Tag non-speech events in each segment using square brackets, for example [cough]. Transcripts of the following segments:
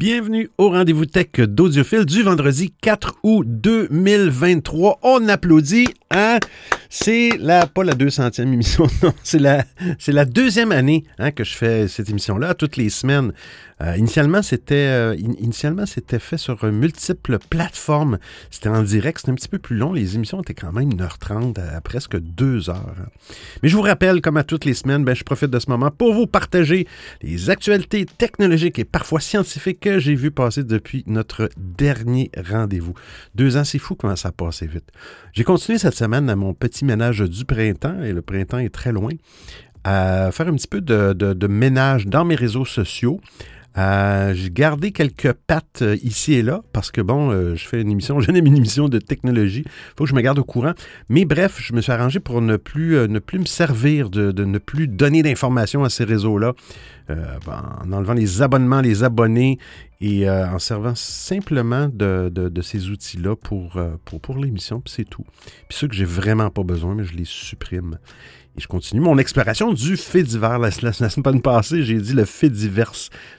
Bienvenue au rendez-vous tech d'Audiophile du vendredi 4 août 2023. On applaudit, hein? C'est la, pas la 200e émission, [laughs] non, c'est la, c'est la deuxième année hein, que je fais cette émission-là, toutes les semaines. Euh, initialement, c'était euh, initialement c'était fait sur multiples plateformes. C'était en direct, c'était un petit peu plus long. Les émissions étaient quand même 1h30 à, presque 2 heures. Mais je vous rappelle, comme à toutes les semaines, ben, je profite de ce moment pour vous partager les actualités technologiques et parfois scientifiques que j'ai vu passer depuis notre dernier rendez-vous. Deux ans, c'est fou comment ça a passé vite. J'ai continué cette semaine à mon petit ménage du printemps, et le printemps est très loin, à faire un petit peu de ménage dans mes réseaux sociaux. Euh, j'ai gardé quelques pattes euh, ici et là parce que, bon, euh, je fais une émission, [laughs] j'en une émission de technologie. Il faut que je me garde au courant. Mais bref, je me suis arrangé pour ne plus, ne plus me servir, de, ne plus donner d'informations à ces réseaux-là en enlevant les abonnements, les abonnés et en servant simplement de, ces outils-là pour, pour, pour l'émission. Puis c'est tout. Puis ceux que j'ai vraiment pas besoin, mais je les supprime. Et je continue mon exploration du fait divers. La, semaine passée, j'ai dit le fait divers.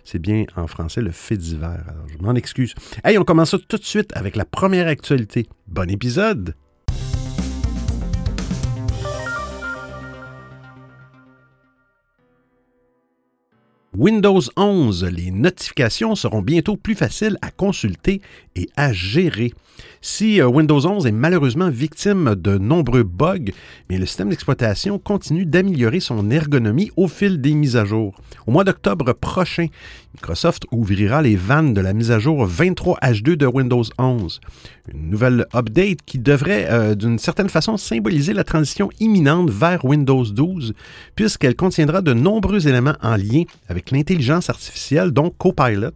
C'est bien en français le fait divers. Alors, je m'en excuse. Hey, on commence ça tout de suite avec la première actualité. Bon épisode! Windows 11, les notifications seront bientôt plus faciles à consulter et à gérer. Si euh, Windows 11 est malheureusement victime de nombreux bugs, mais le système d'exploitation continue d'améliorer son ergonomie au fil des mises à jour. Au mois d'octobre prochain, Microsoft ouvrira les vannes de la mise à jour 23H2 de Windows 11. Une nouvelle update qui devrait euh, d'une certaine façon symboliser la transition imminente vers Windows 12, puisqu'elle contiendra de nombreux éléments en lien avec l'intelligence artificielle, dont Copilot.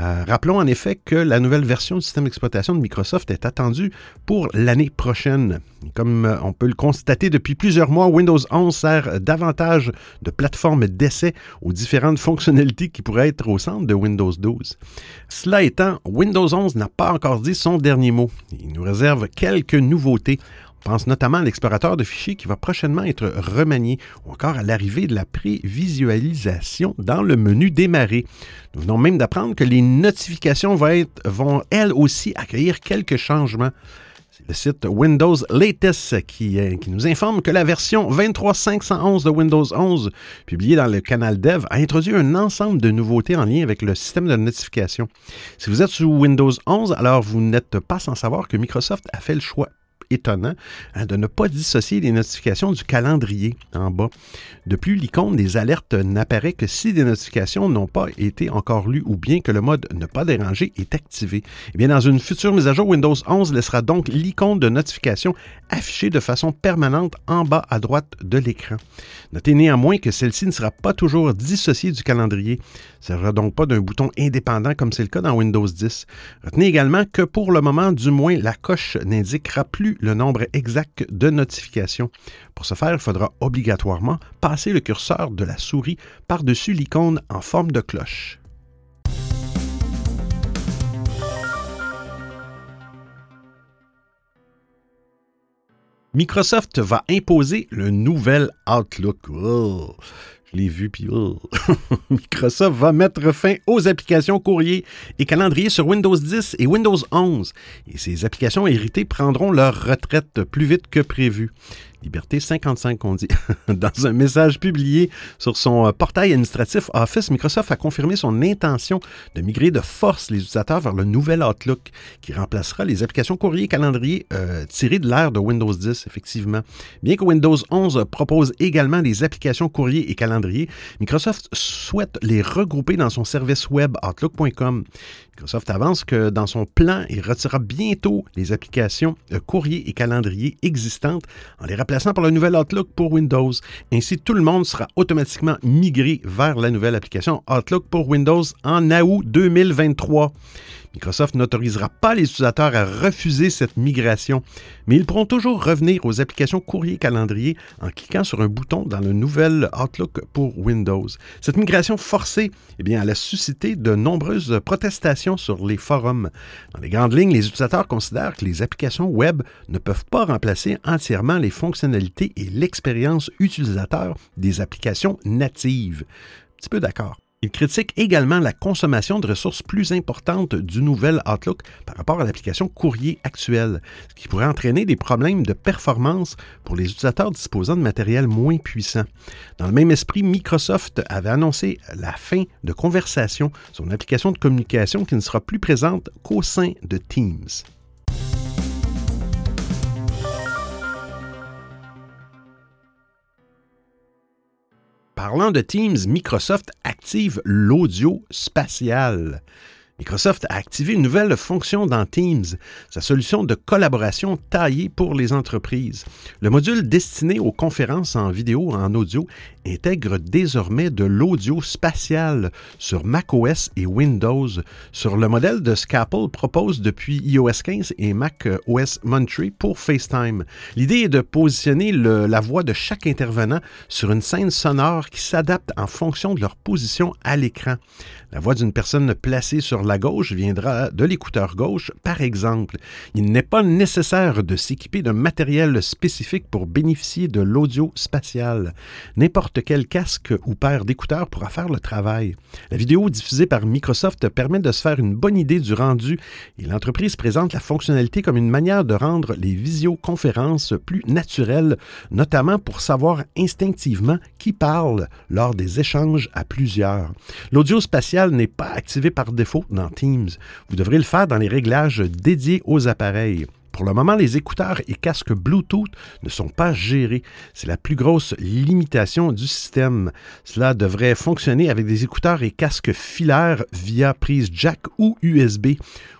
Euh, rappelons en effet que la nouvelle version du système d'exploitation de Microsoft est attendue pour l'année prochaine. comme euh, on peut le constater depuis plusieurs mois, Windows 11 sert davantage de plateforme d'essai aux différentes fonctionnalités qui pourraient être au centre de Windows 12. Cela étant, Windows 11 n'a pas encore dit son dernier mot. Il nous réserve quelques nouveautés. Pense notamment à l'explorateur de fichiers qui va prochainement être remanié ou encore à l'arrivée de la prévisualisation dans le menu démarrer. Nous venons même d'apprendre que les notifications vont elles aussi accueillir quelques changements. C'est le site Windows Latest qui, euh, qui, nous informe que la version 23.511 de Windows 11, publiée dans le canal Dev, a introduit un ensemble de nouveautés en lien avec le système de notification. Si vous êtes sous Windows 11, alors vous n'êtes pas sans savoir que Microsoft a fait le choix étonnant hein, de ne pas dissocier les notifications du calendrier en bas. De plus, l'icône des alertes n'apparaît que si des notifications n'ont pas été encore lues ou bien que le mode ne pas déranger est activé. Eh bien, dans une future mise à jour, Windows 11 laissera donc l'icône de notification affichée de façon permanente en bas à droite de l'écran. Notez néanmoins que celle-ci ne sera pas toujours dissociée du calendrier. Il ne s'agira donc pas d'un bouton indépendant comme c'est le cas dans Windows 10. Retenez également que pour le moment, du moins, la coche n'indiquera plus le nombre exact de notifications. Pour ce faire, il faudra obligatoirement passer le curseur de la souris par-dessus l'icône en forme de cloche. Microsoft va imposer le nouvel Outlook. Je l'ai vu, puis oh. [laughs] Microsoft va mettre fin aux applications courrier et calendrier sur Windows 10 et Windows 11. Et ces applications héritées prendront leur retraite plus vite que prévu. Liberté 55 qu'on dit. [laughs] Dans un message publié sur son euh, portail administratif Office, Microsoft a confirmé son intention de migrer de force les utilisateurs vers le nouvel Outlook qui remplacera les applications courrier et calendrier euh, tirées de l'ère de Windows 10, effectivement. Bien que Windows 11 propose également des applications courrier et calendrier, Microsoft souhaite les regrouper dans son service web Outlook.com. Microsoft avance que dans son plan, il retirera bientôt les applications euh, courrier et calendrier existantes en les remplaçant par le nouvel Outlook pour Windows. Ainsi, tout le monde sera automatiquement migré vers la nouvelle application Outlook pour Windows en août 2023. Microsoft n'autorisera pas les utilisateurs à refuser cette migration, mais ils pourront toujours revenir aux applications courrier calendrier en cliquant sur un bouton dans le nouvel Outlook pour Windows. Cette migration forcée, eh bien, a suscité de nombreuses protestations sur les forums. Dans les grandes lignes, les utilisateurs considèrent que les applications web ne peuvent pas remplacer entièrement les fonctionnalités et l'expérience utilisateur des applications natives. Un petit peu d'accord. Il critique également la consommation de ressources plus importantes du nouvel Outlook par rapport à l'application courrier actuelle, ce qui pourrait entraîner des problèmes de performance pour les utilisateurs disposant de matériel moins puissant. Dans le même esprit, Microsoft avait annoncé la fin de conversation une application de communication qui ne sera plus présente qu'au sein de Teams. Parlant de Teams, Microsoft active l'audio spatial. Microsoft a activé une nouvelle fonction dans Teams, sa solution de collaboration taillée pour les entreprises. Le module destiné aux conférences en vidéo et en audio intègre désormais de l'audio spatial sur macOS et Windows, sur le modèle de ce propose depuis iOS 15 et macOS Monterey pour FaceTime. L'idée est de positionner la voix de chaque intervenant sur une scène sonore qui s'adapte en fonction de leur position à l'écran. La voix d'une personne placée sur la gauche viendra de l'écouteur gauche, par exemple. Il n'est pas nécessaire de s'équiper d'un matériel spécifique pour bénéficier de l'audio spatial. N'importe quel casque ou paire d'écouteurs pourra faire le travail. La vidéo diffusée par Microsoft permet de se faire une bonne idée du rendu et l'entreprise présente la fonctionnalité comme une manière de rendre les visioconférences plus naturelles, notamment pour savoir instinctivement qui parle lors des échanges à plusieurs. L'audio spatial n'est pas activé par défaut dans Teams. Vous devrez le faire dans les réglages dédiés aux appareils. Pour le moment, les écouteurs et casques Bluetooth ne sont pas gérés. C'est la plus grosse limitation du système. Cela devrait fonctionner avec des écouteurs et casques filaires via prise jack ou USB,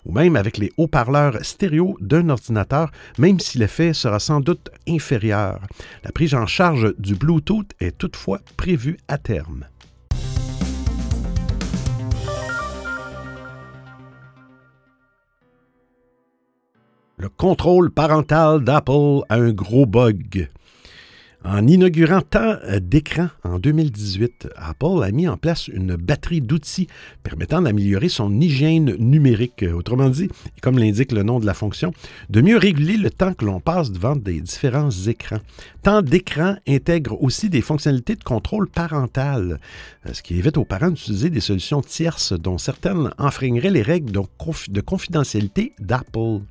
ou même avec les haut-parleurs stéréo d'un ordinateur, même si l'effet sera sans doute inférieur. La prise en charge du Bluetooth est toutefois prévue à terme. Le contrôle parental d'Apple a un gros bug. En inaugurant tant d'écrans en 2018, Apple a mis en place une batterie d'outils permettant d'améliorer son hygiène numérique. Autrement dit, comme l'indique le nom de la fonction, de mieux réguler le temps que l'on passe devant des différents écrans. Tant d'écrans intègrent aussi des fonctionnalités de contrôle parental, ce qui évite aux parents d'utiliser des solutions tierces dont certaines enfreigneraient les règles de confidentialité d'Apple.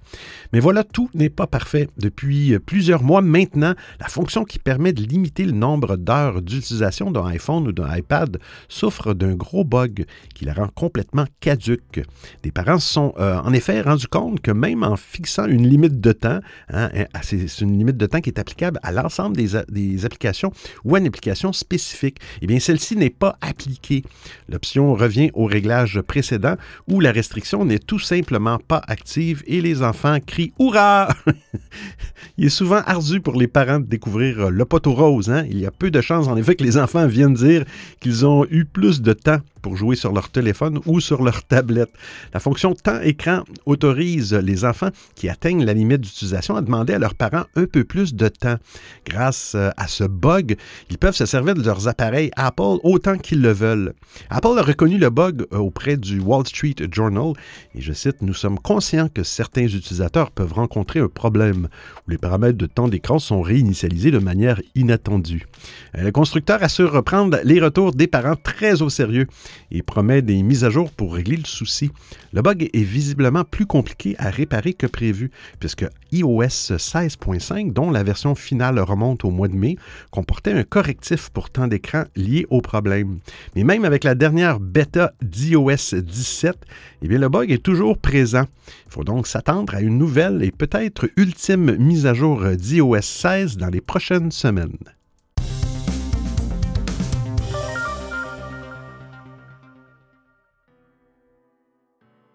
Mais voilà, tout n'est pas parfait. Depuis plusieurs mois maintenant, la fonction qui permet de limiter le nombre d'heures d'utilisation d'un iPhone ou d'un iPad souffre d'un gros bug qui la rend complètement caduque. Des parents se sont euh, en effet rendus compte que même en fixant une limite de temps, hein, hein, c'est une limite de temps qui est applicable à l'ensemble des, applications ou à une application spécifique, eh bien celle-ci n'est pas appliquée. L'option revient au réglage précédent où la restriction n'est tout simplement pas active et les enfants crient Hurrah! [laughs] Il est souvent ardu pour les parents de découvrir le poteau rose. Hein? Il y a peu de chances, en effet, que les enfants viennent dire qu'ils ont eu plus de temps pour jouer sur leur téléphone ou sur leur tablette. La fonction temps-écran autorise les enfants qui atteignent la limite d'utilisation à demander à leurs parents un peu plus de temps. Grâce euh, à ce bug, ils peuvent se servir de leurs appareils Apple autant qu'ils le veulent. Apple a reconnu le bug euh, auprès du Wall Street Journal et je cite, Nous sommes conscients que certains utilisateurs peuvent rencontrer un problème où les paramètres de temps d'écran sont réinitialisés de manière inattendue. Euh, le constructeur assure reprendre les retours des parents très au sérieux et promet des mises à jour pour régler le souci. Le bug est visiblement plus compliqué à réparer que prévu, puisque iOS 16.5, dont la version finale remonte au mois de mai, comportait un correctif pour temps d'écran lié au problème. Mais même avec la dernière bêta d'iOS 17, eh bien, le bug est toujours présent. Il faut donc s'attendre à une nouvelle et peut-être ultime mise à jour d'iOS 16 dans les prochaines semaines.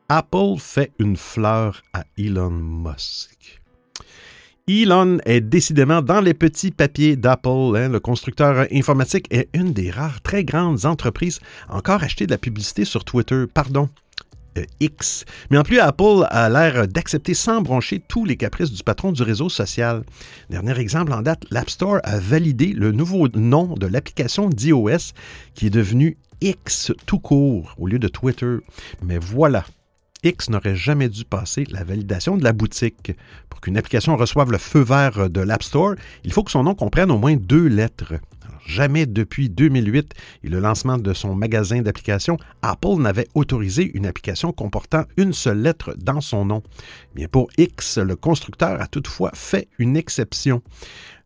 Apple fait une fleur à Elon Musk. Elon est décidément dans les petits papiers d'Apple. Hein. Le constructeur informatique est une des rares très grandes entreprises encore acheter de la publicité sur Twitter. Pardon, euh, X. Mais en plus, Apple a l'air d'accepter sans broncher tous les caprices du patron du réseau social. Dernier exemple en date, l'App Store a validé le nouveau nom de l'application d'iOS qui est devenu X tout court au lieu de Twitter. Mais voilà, X n'aurait jamais dû passer la validation de la boutique. Pour qu'une application reçoive le feu vert de l'App Store, il faut que son nom comprenne au moins deux lettres. Jamais depuis 2008 et le lancement de son magasin d'applications, Apple n'avait autorisé une application comportant une seule lettre dans son nom. Pour X, le constructeur a toutefois fait une exception.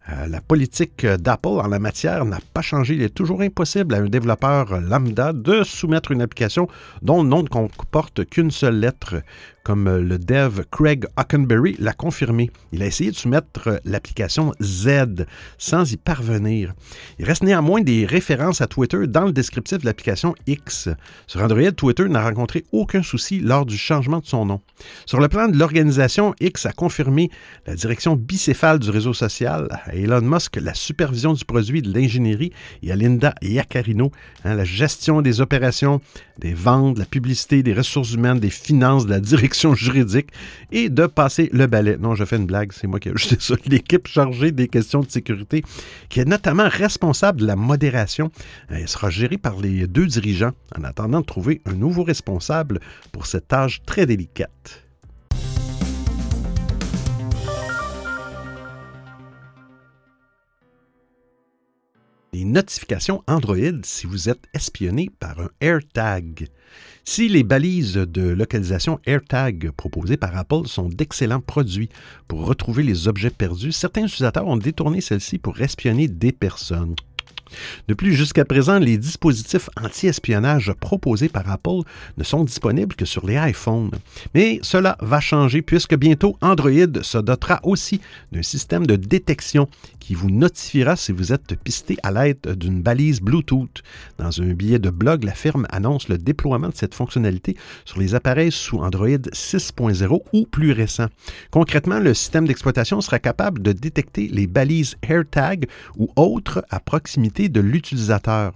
Euh, la politique d'Apple en la matière n'a pas changé. Il est toujours impossible à un développeur lambda de soumettre une application dont le nom ne comporte qu'une seule lettre comme le dev Craig Hockenberry l'a confirmé. Il a essayé de soumettre l'application Z sans y parvenir. Il reste néanmoins des références à Twitter dans le descriptif de l'application X. Sur Android, Twitter n'a rencontré aucun souci lors du changement de son nom. Sur le plan de l'organisation, X a confirmé la direction bicéphale du réseau social, à Elon Musk la supervision du produit de l'ingénierie et à Linda Yaccarino hein, la gestion des opérations, des ventes, de la publicité, des ressources humaines, des finances, de la direction juridique et de passer le balai. Non, je fais une blague, c'est moi qui ai ajouté ça. [laughs] L'équipe chargée des questions de sécurité, qui est notamment responsable de la modération, elle sera gérée par les deux dirigeants en attendant de trouver un nouveau responsable pour cette tâche très délicate. Les notifications Android si vous êtes espionné par un AirTag. Si les balises de localisation AirTag proposées par Apple sont d'excellents produits pour retrouver les objets perdus, certains utilisateurs ont détourné celles-ci pour espionner des personnes. De plus, jusqu'à présent, les dispositifs anti-espionnage proposés par Apple ne sont disponibles que sur les iPhones. Mais cela va changer puisque bientôt Android se dotera aussi d'un système de détection qui vous notifiera si vous êtes pisté à l'aide d'une balise Bluetooth. Dans un billet de blog, la firme annonce le déploiement de cette fonctionnalité sur les appareils sous Android 6.0 ou plus récents. Concrètement, le système d'exploitation sera capable de détecter les balises AirTag ou autres à proximité de l'utilisateur.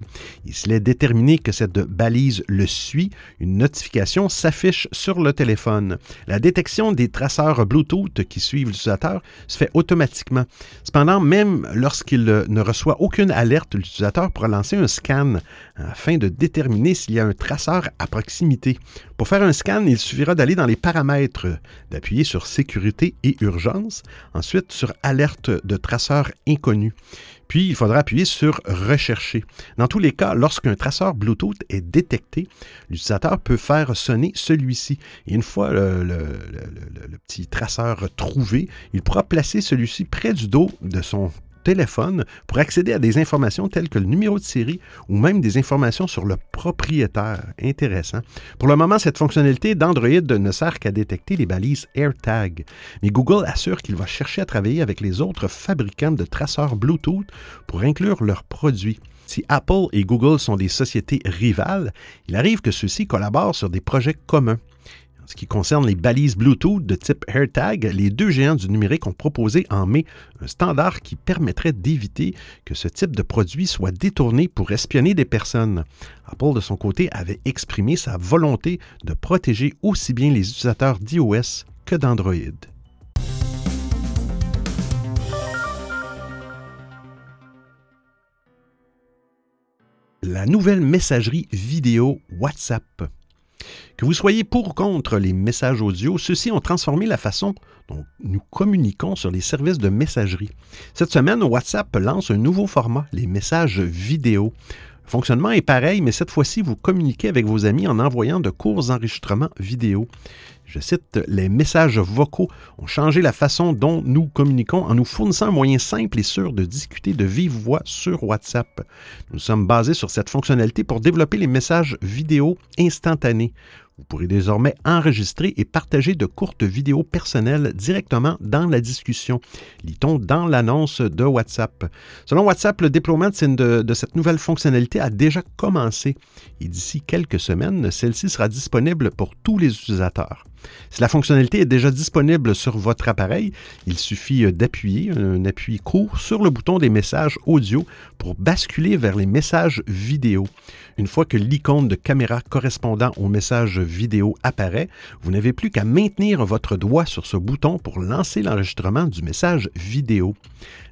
Et s'il est déterminé que cette balise le suit, une notification s'affiche sur le téléphone. La détection des traceurs Bluetooth qui suivent l'utilisateur se fait automatiquement. Cependant, même lorsqu'il ne reçoit aucune alerte, l'utilisateur pourra lancer un scan afin de déterminer s'il y a un traceur à proximité. Pour faire un scan, il suffira d'aller dans les paramètres, d'appuyer sur Sécurité et Urgence, ensuite sur Alerte de traceur inconnu. Puis, il faudra appuyer sur Rechercher. Dans tous les cas, lorsqu'un traceur Bluetooth est détecté, l'utilisateur peut faire sonner celui-ci. Et une fois le, le, petit traceur trouvé, il pourra placer celui-ci près du dos de son téléphone pour accéder à des informations telles que le numéro de série ou même des informations sur le propriétaire. Intéressant. Pour le moment, cette fonctionnalité d'Android ne sert qu'à détecter les balises AirTag. Mais Google assure qu'il va chercher à travailler avec les autres fabricants de traceurs Bluetooth pour inclure leurs produits. Si Apple et Google sont des sociétés rivales, il arrive que ceux-ci collaborent sur des projets communs. Ce qui concerne les balises Bluetooth de type AirTag, les deux géants du numérique ont proposé en mai un standard qui permettrait d'éviter que ce type de produit soit détourné pour espionner des personnes. Apple, de son côté, avait exprimé sa volonté de protéger aussi bien les utilisateurs d'iOS que d'Android. La nouvelle messagerie vidéo WhatsApp que vous soyez pour ou contre les messages audio, ceux-ci ont transformé la façon dont nous communiquons sur les services de messagerie. Cette semaine, WhatsApp lance un nouveau format, les messages vidéo. Le fonctionnement est pareil, mais cette fois-ci, vous communiquez avec vos amis en envoyant de courts enregistrements vidéo. Je cite, les messages vocaux ont changé la façon dont nous communiquons en nous fournissant un moyen simple et sûr de discuter de vive voix sur WhatsApp. Nous sommes basés sur cette fonctionnalité pour développer les messages vidéo instantanés. Vous pourrez désormais enregistrer et partager de courtes vidéos personnelles directement dans la discussion, lit-on dans l'annonce de WhatsApp. Selon WhatsApp, le déploiement de, de cette nouvelle fonctionnalité a déjà commencé et d'ici quelques semaines, celle-ci sera disponible pour tous les utilisateurs. Si la fonctionnalité est déjà disponible sur votre appareil, il suffit d'appuyer un appui court sur le bouton des messages audio pour basculer vers les messages vidéo. Une fois que l'icône de caméra correspondant au message vidéo apparaît, vous n'avez plus qu'à maintenir votre doigt sur ce bouton pour lancer l'enregistrement du message vidéo.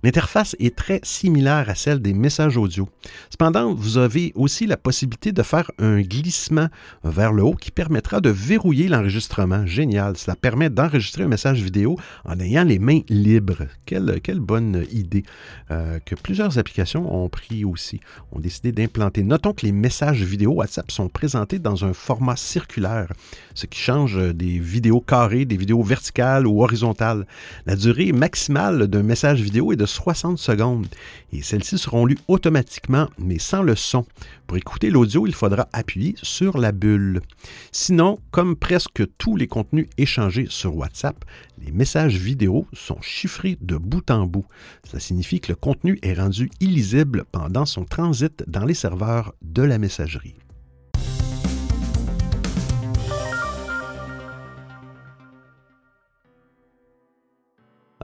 L'interface est très similaire à celle des messages audio. Cependant, vous avez aussi la possibilité de faire un glissement vers le haut qui permettra de verrouiller l'enregistrement. Génial. Cela permet d'enregistrer un message vidéo en ayant les mains libres. Quelle, bonne idée euh, que plusieurs applications ont pris aussi, ont décidé d'implanter. Notons que les messages vidéo WhatsApp sont présentés dans un format circulaire, ce qui change des vidéos carrées, des vidéos verticales ou horizontales. La durée maximale d'un message vidéo est de 60 secondes et celles-ci seront lues automatiquement mais sans le son. Pour écouter l'audio, il faudra appuyer sur la bulle. Sinon, comme presque tous les contenus échangés sur WhatsApp, les messages vidéo sont chiffrés de bout en bout. Cela signifie que le contenu est rendu illisible pendant son transit dans les serveurs de la messagerie.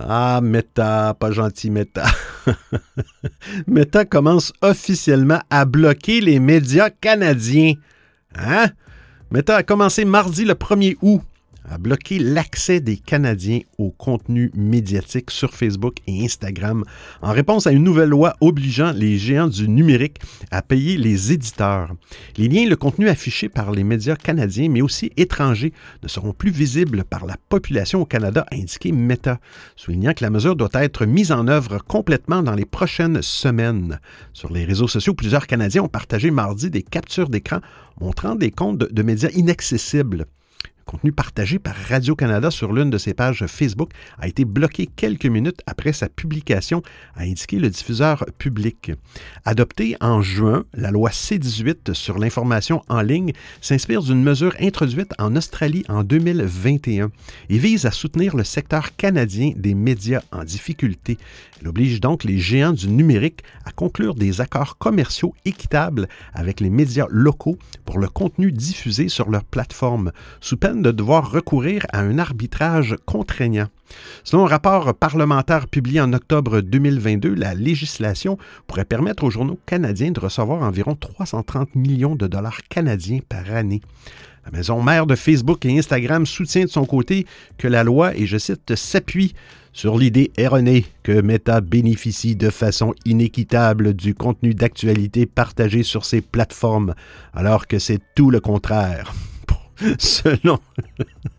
Ah, Meta, pas gentil Meta. [laughs] Meta commence officiellement à bloquer les médias canadiens. Hein? Meta a commencé mardi le 1er août a bloqué l'accès des Canadiens au contenu médiatique sur Facebook et Instagram en réponse à une nouvelle loi obligeant les géants du numérique à payer les éditeurs. Les liens et le contenu affiché par les médias canadiens, mais aussi étrangers, ne seront plus visibles par la population au Canada, a indiqué Meta, soulignant que la mesure doit être mise en œuvre complètement dans les prochaines semaines. Sur les réseaux sociaux, plusieurs Canadiens ont partagé mardi des captures d'écran montrant des comptes de médias inaccessibles contenu partagé par Radio-Canada sur l'une de ses pages Facebook a été bloqué quelques minutes après sa publication, a indiqué le diffuseur public. Adoptée en juin, la loi C-18 sur l'information en ligne s'inspire d'une mesure introduite en Australie en 2021 et vise à soutenir le secteur canadien des médias en difficulté. Elle oblige donc les géants du numérique à conclure des accords commerciaux équitables avec les médias locaux pour le contenu diffusé sur leur plateforme, sous peine de devoir recourir à un arbitrage contraignant. Selon un rapport parlementaire publié en octobre 2022, la législation pourrait permettre aux journaux canadiens de recevoir environ 330 millions de dollars canadiens par année. La maison mère de Facebook et Instagram soutient de son côté que la loi, et je cite, s'appuie sur l'idée erronée que Meta bénéficie de façon inéquitable du contenu d'actualité partagé sur ses plateformes, alors que c'est tout le contraire. [laughs] selon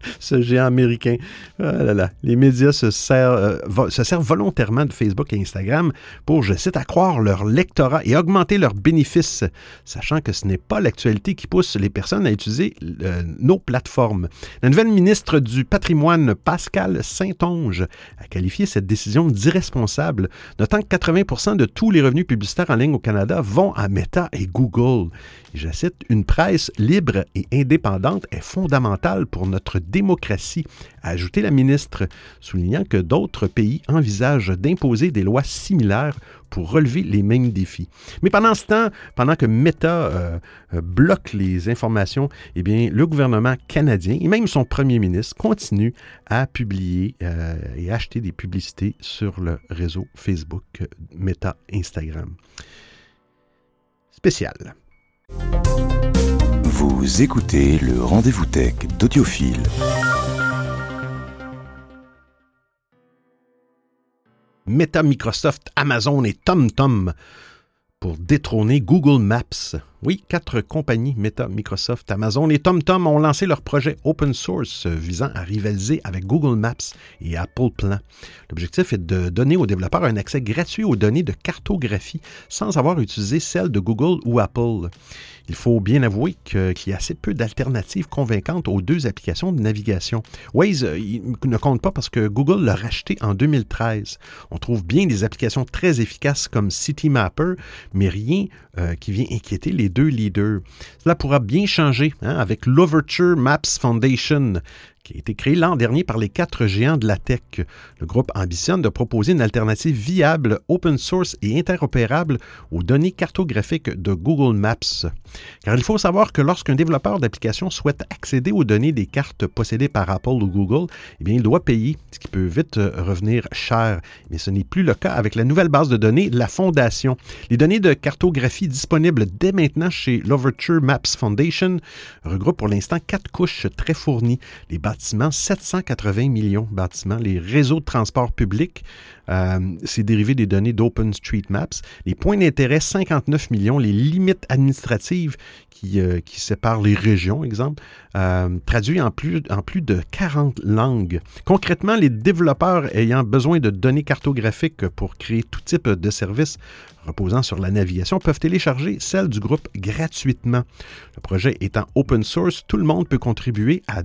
[laughs] ce géant américain. Ah Les médias se servent, euh, volontairement de Facebook et Instagram pour, je cite, accroître leur lectorat et augmenter leurs bénéfices, sachant que ce n'est pas l'actualité qui pousse les personnes à utiliser euh, nos plateformes. La nouvelle ministre du patrimoine, Pascal Saint-Onge, a qualifié cette décision d'irresponsable, notant que 80% de tous les revenus publicitaires en ligne au Canada vont à Meta et Google. je cite, une presse libre et indépendante est fondamentale pour notre démocratie, a ajouté la ministre, soulignant que d'autres pays envisagent d'imposer des lois similaires pour relever les mêmes défis. Mais pendant ce temps, pendant que Meta euh, euh, bloque les informations, eh bien, le gouvernement canadien et même son premier ministre continuent à publier euh, et acheter des publicités sur le réseau Facebook, Meta, Instagram. Spécial. Vous écoutez le rendez-vous tech d'Audiophile. Meta, Microsoft, Amazon et TomTom pour détrôner Google Maps. Oui, quatre compagnies, Meta, Microsoft, Amazon et TomTom, ont lancé leur projet open source visant à rivaliser avec Google Maps et Apple Plan. L'objectif est de donner aux développeurs un accès gratuit aux données de cartographie sans avoir utilisé celles de Google ou Apple. Il faut bien avouer qu'il y a assez peu d'alternatives convaincantes aux deux applications de navigation. Waze euh, ne compte pas parce que Google l'a racheté en 2013. On trouve bien des applications très efficaces comme CityMapper, mais rien euh, qui vient inquiéter les deux leaders. Cela pourra bien changer hein, avec l'Overture Maps Foundation, qui a été créé l'an dernier par les quatre géants de la tech. Le groupe ambitionne de proposer une alternative viable, open source et interopérable aux données cartographiques de Google Maps. Car il faut savoir que lorsqu'un développeur d'application souhaite accéder aux données des cartes possédées par Apple ou Google, eh bien, il doit payer, ce qui peut vite euh, revenir cher. Mais ce n'est plus le cas avec la nouvelle base de données, la Fondation. Les données de cartographie disponibles dès maintenant chez l'Overture Maps Foundation regroupent pour l'instant quatre couches très fournies. Les bâtiments, 780 millions bâtiments. Les réseaux de transport public, euh, c'est dérivé des données d'OpenStreetMaps. Les points d'intérêt, 59 millions. Les limites administratives qui, euh, qui séparent les régions, exemple, euh, traduit en plus, de 40 langues. Concrètement, les développeurs ayant besoin de données cartographiques pour créer tout type de services reposant sur la navigation peuvent télécharger celle du groupe gratuitement. Le projet étant open source, tout le monde peut contribuer à,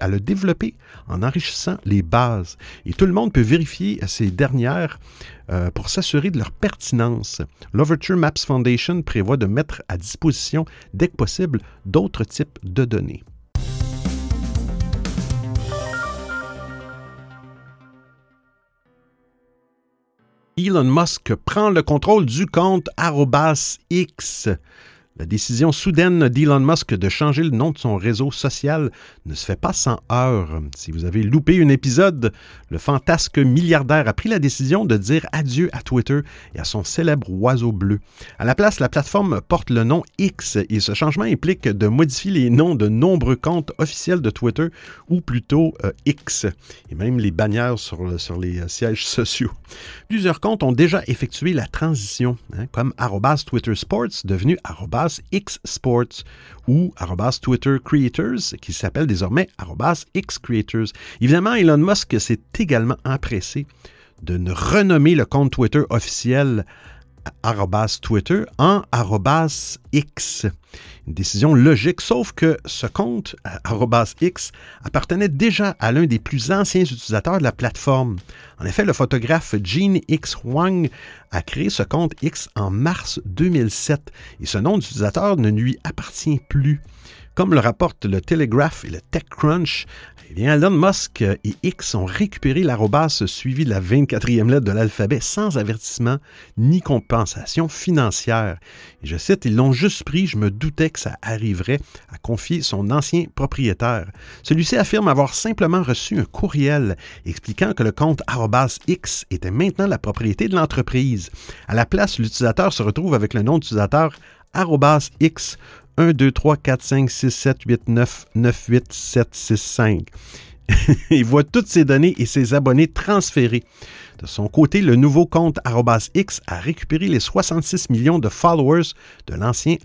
à le développer en enrichissant les bases. Et tout le monde peut vérifier ces dernières euh, pour s'assurer de leur pertinence. L'Overture Maps Foundation prévoit de mettre à disposition, dès que possible, d'autres types de données. Elon Musk prend le contrôle du compte X. La décision soudaine d'Elon Musk de changer le nom de son réseau social ne se fait pas sans heurts. Si vous avez loupé un épisode, le fantasque milliardaire a pris la décision de dire adieu à Twitter et à son célèbre oiseau bleu. À la place, la plateforme porte le nom X et ce changement implique de modifier les noms de nombreux comptes officiels de Twitter ou plutôt euh, X et même les bannières sur, les euh, sièges [laughs] sociaux. Plusieurs comptes ont déjà effectué la transition, hein, comme Twitter Sports devenu X Sports ou Twitter Creators qui s'appelle désormais X Creators. Évidemment, Elon Musk s'est également empressé de ne renommer le compte Twitter officiel Twitter en X. Une décision logique, sauf que ce compte X appartenait déjà à l'un des plus anciens utilisateurs de la plateforme. En effet, le photographe Gene X Huang a créé ce compte X en mars 2007 et ce nom d'utilisateur ne lui appartient plus. Comme le rapportent le Telegraph et le TechCrunch, eh Elon Musk et X ont récupéré l'arrobas suivi de la 24e lettre de l'alphabet sans avertissement ni compensation financière. Je cite, ils l'ont juste pris, je me doutais que ça arriverait, à confier son ancien propriétaire. Celui-ci affirme avoir simplement reçu un courriel expliquant que le compte arrobas X était maintenant la propriété de l'entreprise. À la place, l'utilisateur se retrouve avec le nom d'utilisateur arrobas X 1, 2, 3, 4, 5, 6, 7, 8, 9, 9, 8, 7, 6, 5. Il voit toutes ces données et ses abonnés transférés. De son côté, le nouveau compte X a récupéré les 66 millions de followers de l'ancien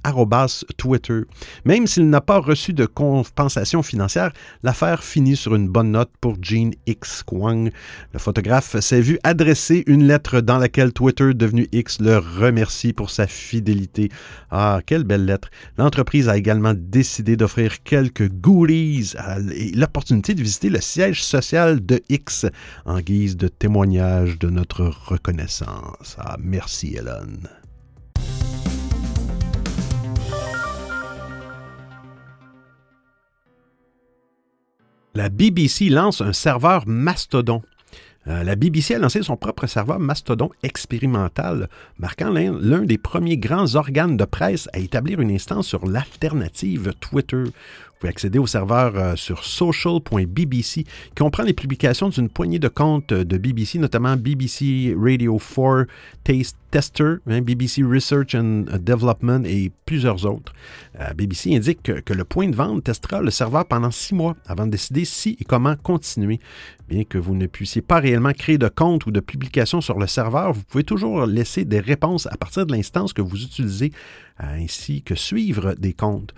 Twitter. Même s'il n'a pas reçu de compensation financière, l'affaire finit sur une bonne note pour Gene X Kwang. Le photographe s'est vu adresser une lettre dans laquelle Twitter, devenu X, le remercie pour sa fidélité. Ah, quelle belle lettre. L'entreprise a également décidé d'offrir quelques goodies et l'opportunité de visiter le siège social de X en guise de témoignage de notre reconnaissance. Ah, merci Elon. La BBC lance un serveur Mastodon. Euh, la BBC a lancé son propre serveur Mastodon expérimental, marquant l'un des premiers grands organes de presse à établir une instance sur l'alternative Twitter pouvez accéder au serveur euh, sur social.bbc qui comprend les publications d'une poignée de comptes de BBC, notamment BBC Radio 4, Taste Tester, hein, BBC Research and Development et plusieurs autres. Euh, BBC indique que, le point de vente testera le serveur pendant six mois avant de décider si et comment continuer. Bien que vous ne puissiez pas réellement créer de compte ou de publication sur le serveur, vous pouvez toujours laisser des réponses à partir de l'instance que vous utilisez ainsi que suivre des comptes.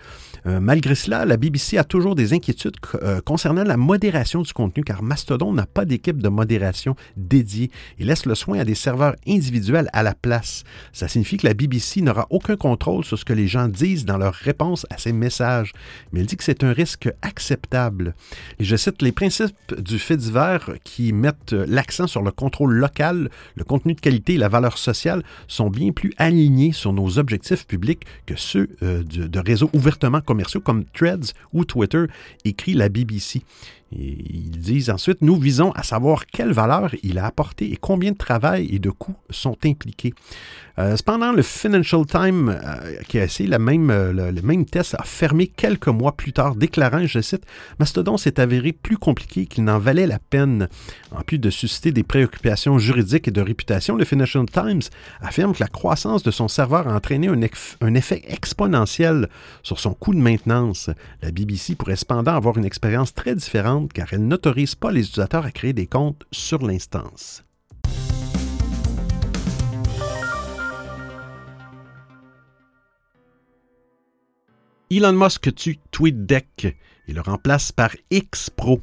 Euh, malgré cela, la BBC a toujours des inquiétudes euh, concernant la modération du contenu car Mastodon n'a pas d'équipe de modération dédiée et laisse le soin à des serveurs individuels à la place. Ça signifie que la BBC n'aura aucun contrôle sur ce que les gens disent dans leur réponse à ces messages, mais elle dit que c'est un risque acceptable. Et je cite les principes du fait divers qui mettent l'accent sur le contrôle local, le contenu de qualité et la valeur sociale sont bien plus alignés sur nos objectifs publics que ceux euh, de, réseaux ouvertement commerciaux comme Threads ou Twitter, écrit la BBC. Ils disent ensuite, nous visons à savoir quelle valeur il a apporté et combien de travail et de coûts sont impliqués. Euh, cependant, le Financial Times, euh, qui a essayé la même, le, même test, a fermé quelques mois plus tard, déclarant, je cite, Mastodon s'est avéré plus compliqué qu'il n'en valait la peine. En plus de susciter des préoccupations juridiques et de réputation, le Financial Times affirme que la croissance de son serveur a entraîné un, un effet exponentiel sur son coût de maintenance. La BBC pourrait cependant avoir une expérience très différente car elle n'autorise pas les utilisateurs à créer des comptes sur l'instance. Elon Musk tue TweetDeck. Il le remplace par X Pro.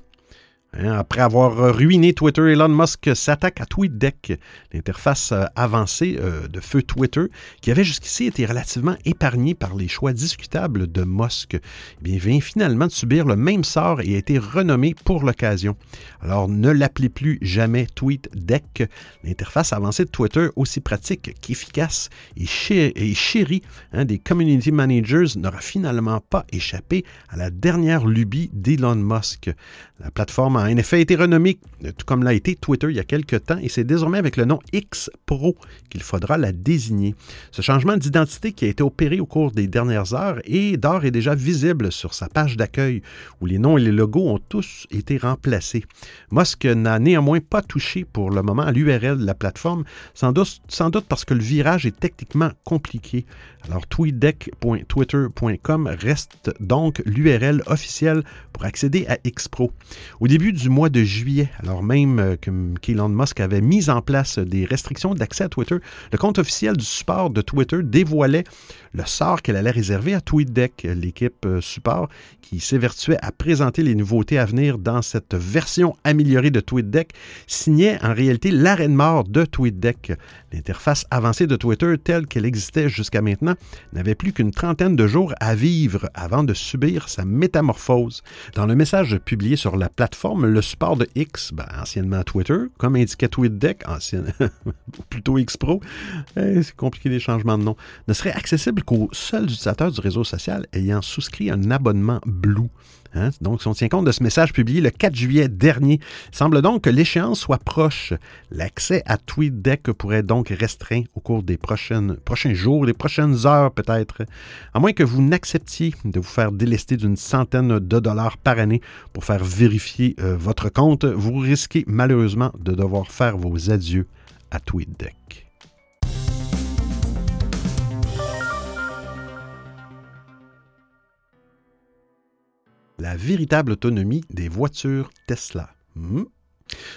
Hein, après avoir ruiné Twitter, Elon Musk s'attaque à TweetDeck, l'interface euh, avancée euh, de feu Twitter, qui avait jusqu'ici été relativement épargnée par les choix discutables de Musk. Eh vient finalement de subir le même sort et a été renommé pour l'occasion. Alors ne l'appelez plus jamais TweetDeck, l'interface avancée de Twitter aussi pratique qu'efficace et, chérie hein, des community managers n'aura finalement pas échappé à la dernière lubie d'Elon Musk. La plateforme a en effet été renommée, tout comme l'a été Twitter il y a quelque temps, et c'est désormais avec le nom X Pro qu'il faudra la désigner. Ce changement d'identité qui a été opéré au cours des dernières heures est d'or est déjà visible sur sa page d'accueil, où les noms et les logos ont tous été remplacés. Musk n'a néanmoins pas touché pour le moment à l'URL de la plateforme, sans doute, sans doute parce que le virage est techniquement compliqué. Alors tweetdeck.twitter.com reste donc l'URL officielle pour accéder à X Pro. Au début du mois de juillet, alors même euh, qu'Elon Musk avait mis en place des restrictions d'accès à Twitter, le compte officiel du support de Twitter dévoilait le sort qu'elle allait réserver à TweetDeck, l'équipe euh, support qui s'évertuait à présenter les nouveautés à venir dans cette version améliorée de TweetDeck, signait en réalité l'arrêt de mort de TweetDeck. L'interface avancée de Twitter telle qu'elle existait jusqu'à maintenant n'avait plus qu'une trentaine de jours à vivre avant de subir sa métamorphose. Dans le message publié sur la plateforme, le support de X, ben, anciennement Twitter, comme indiquait TweetDeck, ancienne, [laughs] plutôt X Pro, eh, c'est compliqué les changements de nom, ne serait accessible qu'aux seuls utilisateurs du réseau social ayant souscrit un abonnement Blue. Hein? Donc, si on tient compte de ce message publié le 4 juillet dernier, il semble donc que l'échéance soit proche. L'accès à TweetDeck pourrait donc restreint au cours des prochains jours, des prochaines heures peut-être, à moins que vous n'acceptiez de vous faire délester d'une centaine de dollars par année pour faire vérifier euh, votre compte. Vous risquez malheureusement de devoir faire vos adieux à TweetDeck. La véritable autonomie des voitures Tesla. Hmm?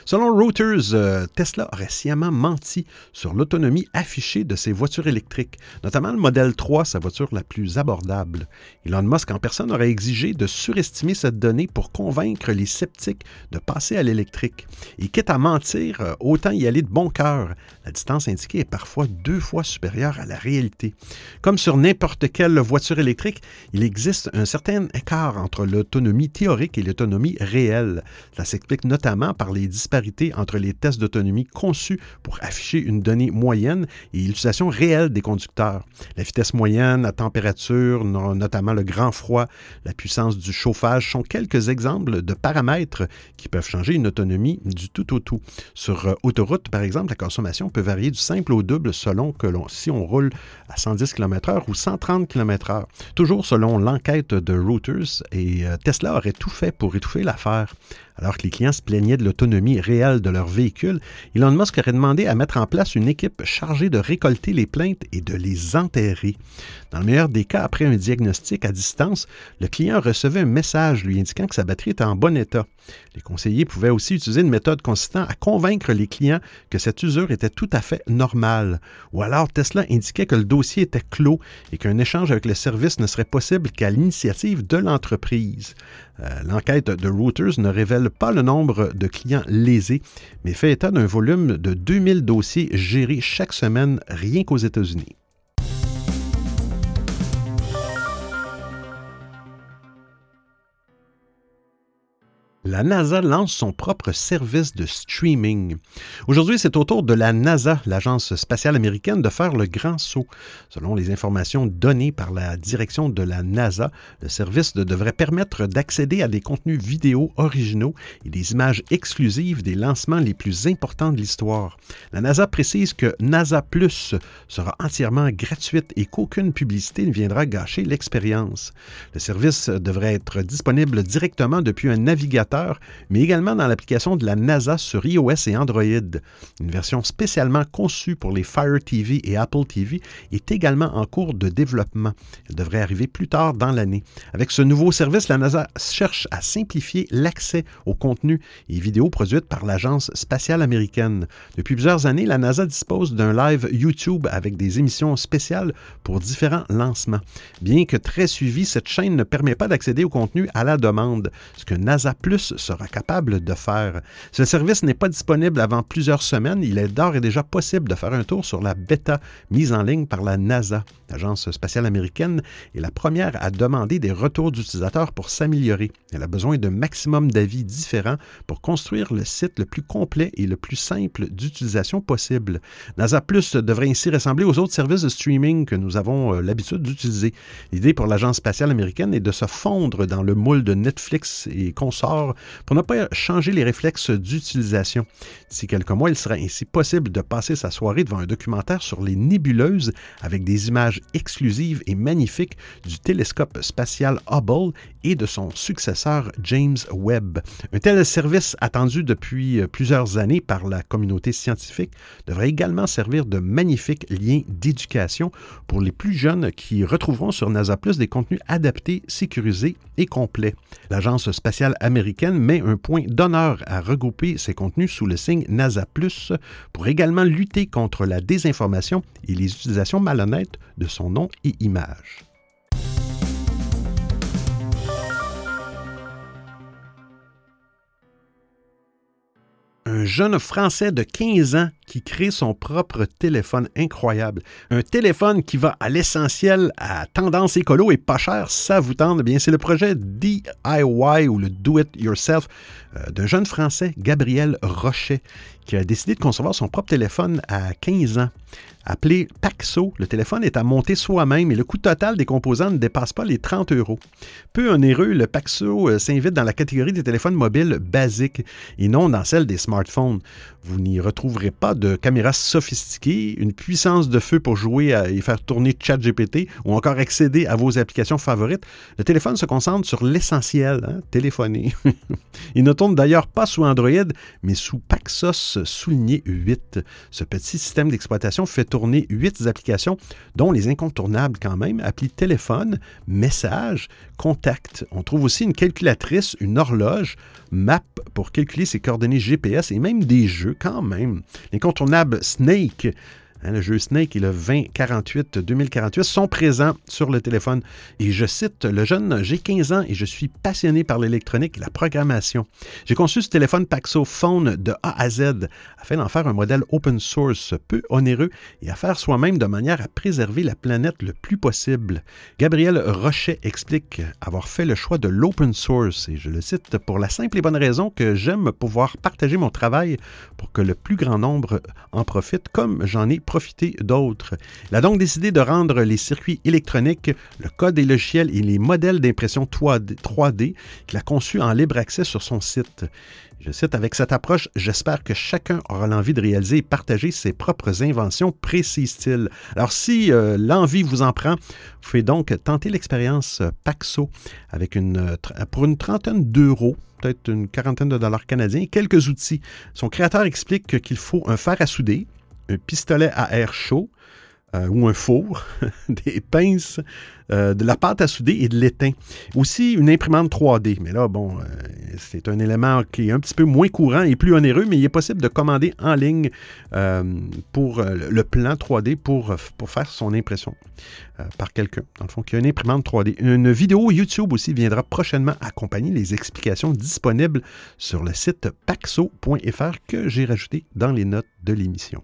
Selon Reuters, euh, Tesla aurait sciemment menti sur l'autonomie affichée de ses voitures électriques, notamment le modèle 3, sa voiture la plus abordable. Elon Musk en personne aurait exigé de surestimer cette donnée pour convaincre les sceptiques de passer à l'électrique. Et quitte à mentir, euh, autant y aller de bon cœur. La distance indiquée est parfois deux fois supérieure à la réalité. Comme sur n'importe quelle voiture électrique, il existe un certain écart entre l'autonomie théorique et l'autonomie réelle. Ça s'explique notamment par les disparités entre les tests d'autonomie conçus pour afficher une donnée moyenne et l'utilisation réelle des conducteurs. La vitesse moyenne, la température, notamment le grand froid, la puissance du chauffage sont quelques exemples de paramètres qui peuvent changer une autonomie du tout au tout. Sur euh, autoroute, par exemple, la consommation peut varier du simple au double selon que si on roule à 110 km/h ou 130 km/h. Toujours selon l'enquête de Reuters, et euh, Tesla aurait tout fait pour étouffer l'affaire. Alors que les clients se plaignaient de l'autonomie réelle de leur véhicule, Elon Musk aurait demandé à mettre en place une équipe chargée de récolter les plaintes et de les enterrer. Dans le meilleur des cas, après un diagnostic à distance, le client recevait un message lui indiquant que sa batterie était en bon état. Les conseillers pouvaient aussi utiliser une méthode consistant à convaincre les clients que cette usure était tout à fait normale. Ou alors Tesla indiquait que le dossier était clos et qu'un échange avec le service ne serait possible qu'à l'initiative de l'entreprise. Euh, l'enquête de Reuters ne révèle pas le nombre de clients lésés, mais fait état d'un volume de 2000 dossiers gérés chaque semaine rien qu'aux États-Unis. La NASA lance son propre service de streaming. Aujourd'hui, c'est au tour de la NASA, l'agence spatiale américaine, de faire le grand saut. Selon les informations données par la direction de la NASA, le service devrait permettre d'accéder à des contenus vidéo originaux et des images exclusives des lancements les plus importants de l'histoire. La NASA précise que NASA Plus sera entièrement gratuite et qu'aucune publicité ne viendra gâcher l'expérience. Le service devrait être disponible directement depuis un navigateur mais également dans l'application de la NASA sur iOS et Android. Une version spécialement conçue pour les Fire TV et Apple TV est également en cours de développement. Elle devrait arriver plus tard dans l'année. Avec ce nouveau service, la NASA cherche à simplifier l'accès aux contenus et vidéos produites par l'Agence spatiale américaine. Depuis plusieurs années, la NASA dispose d'un live YouTube avec des émissions spéciales pour différents lancements. Bien que très suivie, cette chaîne ne permet pas d'accéder au contenu à la demande, ce que NASA Plus sera capable de faire. Ce service n'est pas disponible avant plusieurs semaines. Il est d'ores et déjà possible de faire un tour sur la bêta mise en ligne par la NASA. L'Agence spatiale américaine est la première à demander des retours d'utilisateurs pour s'améliorer. Elle a besoin d'un maximum d'avis différents pour construire le site le plus complet et le plus simple d'utilisation possible. NASA Plus devrait ainsi ressembler aux autres services de streaming que nous avons euh, l'habitude d'utiliser. L'idée pour l'Agence spatiale américaine est de se fondre dans le moule de Netflix et consorts pour ne pas changer les réflexes d'utilisation. D'ici quelques mois, il sera ainsi possible de passer sa soirée devant un documentaire sur les nébuleuses avec des images exclusives et magnifiques du télescope spatial Hubble et de son successeur James Webb. Un tel service attendu depuis euh, plusieurs années par la communauté scientifique devrait également servir de magnifiques liens d'éducation pour les plus jeunes qui retrouveront sur NASA Plus des contenus adaptés, sécurisés et complets. L'Agence spatiale américaine met un point d'honneur à regrouper ses contenus sous le signe NASA Plus pour également lutter contre la désinformation et les utilisations malhonnêtes de son nom et image. Un jeune Français de 15 ans qui crée son propre téléphone incroyable. Un téléphone qui va à l'essentiel à tendance écolo et pas cher, ça vous tente. Eh bien, c'est le projet DIY ou le Do It Yourself euh, d'un jeune Français, Gabriel Rochet, qui a décidé de concevoir son propre téléphone à 15 ans. Appelé Paxo, le téléphone est à monter soi-même et le coût total des composants ne dépasse pas les 30 euros. Peu onéreux, le Paxo euh, s'invite dans la catégorie des téléphones mobiles basiques et non dans celle des smartphones. Vous n'y retrouverez pas de caméra sophistiquée, une puissance de feu pour jouer et faire tourner ChatGPT ou encore accéder à vos applications favorites. Le téléphone se concentre sur l'essentiel, hein, téléphoner. [laughs] Il ne tourne d'ailleurs pas sous Android, mais sous Paxos souligné 8. Ce petit système d'exploitation fait tourner 8 applications, dont les incontournables quand même, appli téléphone, message, contact. On trouve aussi une calculatrice, une horloge, map pour calculer ses coordonnées GPS et même des jeux quand même. L'incontournable Snake Hein, le jeu Snake et le 2048-2048 sont présents sur le téléphone. Et je cite, le jeune, j'ai 15 ans et je suis passionné par l'électronique et la programmation. J'ai conçu ce téléphone Paxo Phone de A à Z afin d'en faire un modèle open source peu onéreux et à faire soi-même de manière à préserver la planète le plus possible. Gabriel Rochet explique avoir fait le choix de l'open source et je le cite pour la simple et bonne raison que j'aime pouvoir partager mon travail pour que le plus grand nombre en profite comme j'en ai profiter d'autres. Il a donc décidé de rendre les circuits électroniques, le code des logiciels et les modèles d'impression 3D, qu'il a conçus en libre accès sur son site. Je cite, avec cette approche, j'espère que chacun aura l'envie de réaliser et partager ses propres inventions, précise-t-il. Alors, si euh, l'envie vous en prend, vous pouvez donc tenter l'expérience Paxo avec une, pour une trentaine d'euros peut-être une quarantaine de dollars canadiens, et quelques outils. Son créateur explique qu'il faut un fer à souder, un pistolet à air chaud euh, ou un four, [laughs] des pinces, euh, de la pâte à souder et de l'étain. Aussi une imprimante 3D. Mais là, bon, euh, c'est un élément qui est un petit peu moins courant et plus onéreux, mais il est possible de commander en ligne pour le plan 3D pour, faire son impression par quelqu'un. Dans le fond, qui a une imprimante 3D. Une vidéo YouTube aussi viendra prochainement accompagner les explications disponibles sur le site paxo.fr que j'ai rajouté dans les notes de l'émission.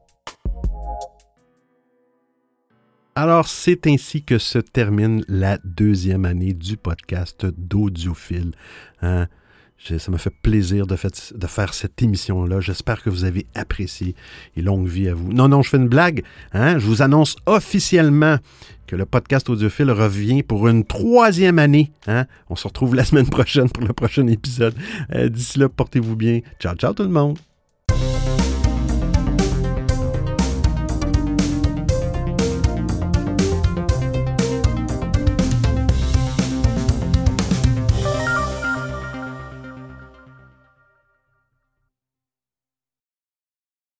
Alors, c'est ainsi que se termine la deuxième année du podcast d'Audiophile. Hein? Ça m'a fait plaisir de, de faire cette émission-là. J'espère que vous avez apprécié et longue vie à vous. Non, non, je fais une blague. Hein? Je vous annonce officiellement que le podcast Audiophile revient pour une troisième année. Hein? On se retrouve la [laughs] semaine prochaine pour le prochain épisode. Euh, d'ici là, portez-vous bien. Ciao, ciao tout le monde.